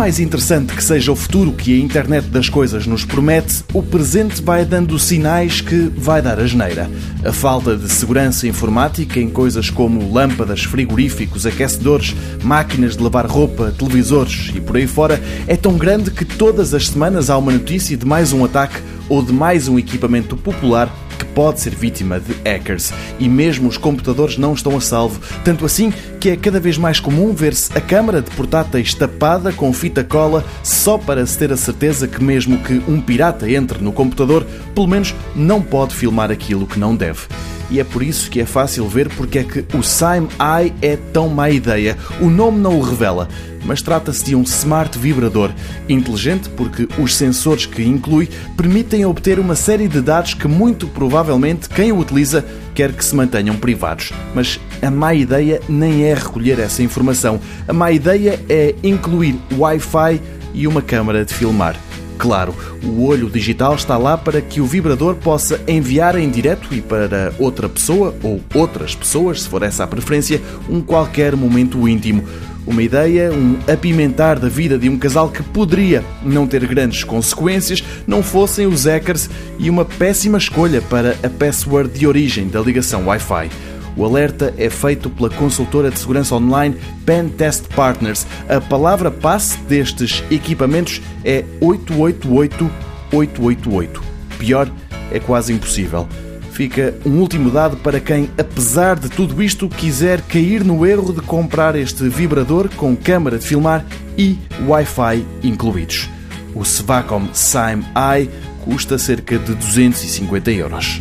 mais interessante que seja o futuro que a internet das coisas nos promete, o presente vai dando sinais que vai dar a geneira. A falta de segurança informática em coisas como lâmpadas, frigoríficos, aquecedores, máquinas de lavar roupa, televisores e por aí fora é tão grande que todas as semanas há uma notícia de mais um ataque ou de mais um equipamento popular pode ser vítima de hackers. E mesmo os computadores não estão a salvo, tanto assim que é cada vez mais comum ver-se a câmara de portáteis tapada com fita cola só para se ter a certeza que mesmo que um pirata entre no computador, pelo menos não pode filmar aquilo que não deve. E é por isso que é fácil ver porque é que o Sime Eye é tão má ideia. O nome não o revela, mas trata-se de um smart vibrador, inteligente porque os sensores que inclui permitem obter uma série de dados que muito provavelmente quem o utiliza quer que se mantenham privados. Mas a má ideia nem é recolher essa informação. A má ideia é incluir Wi-Fi e uma câmara de filmar. Claro, o olho digital está lá para que o vibrador possa enviar em direto e para outra pessoa ou outras pessoas, se for essa a preferência, um qualquer momento íntimo. Uma ideia, um apimentar da vida de um casal que poderia não ter grandes consequências não fossem os hackers e uma péssima escolha para a password de origem da ligação Wi-Fi. O alerta é feito pela consultora de segurança online Pen Test Partners. A palavra passe destes equipamentos é 888888. Pior, é quase impossível. Fica um último dado para quem, apesar de tudo isto, quiser cair no erro de comprar este vibrador com câmara de filmar e Wi-Fi incluídos. O Svacom Sime Eye custa cerca de 250 euros.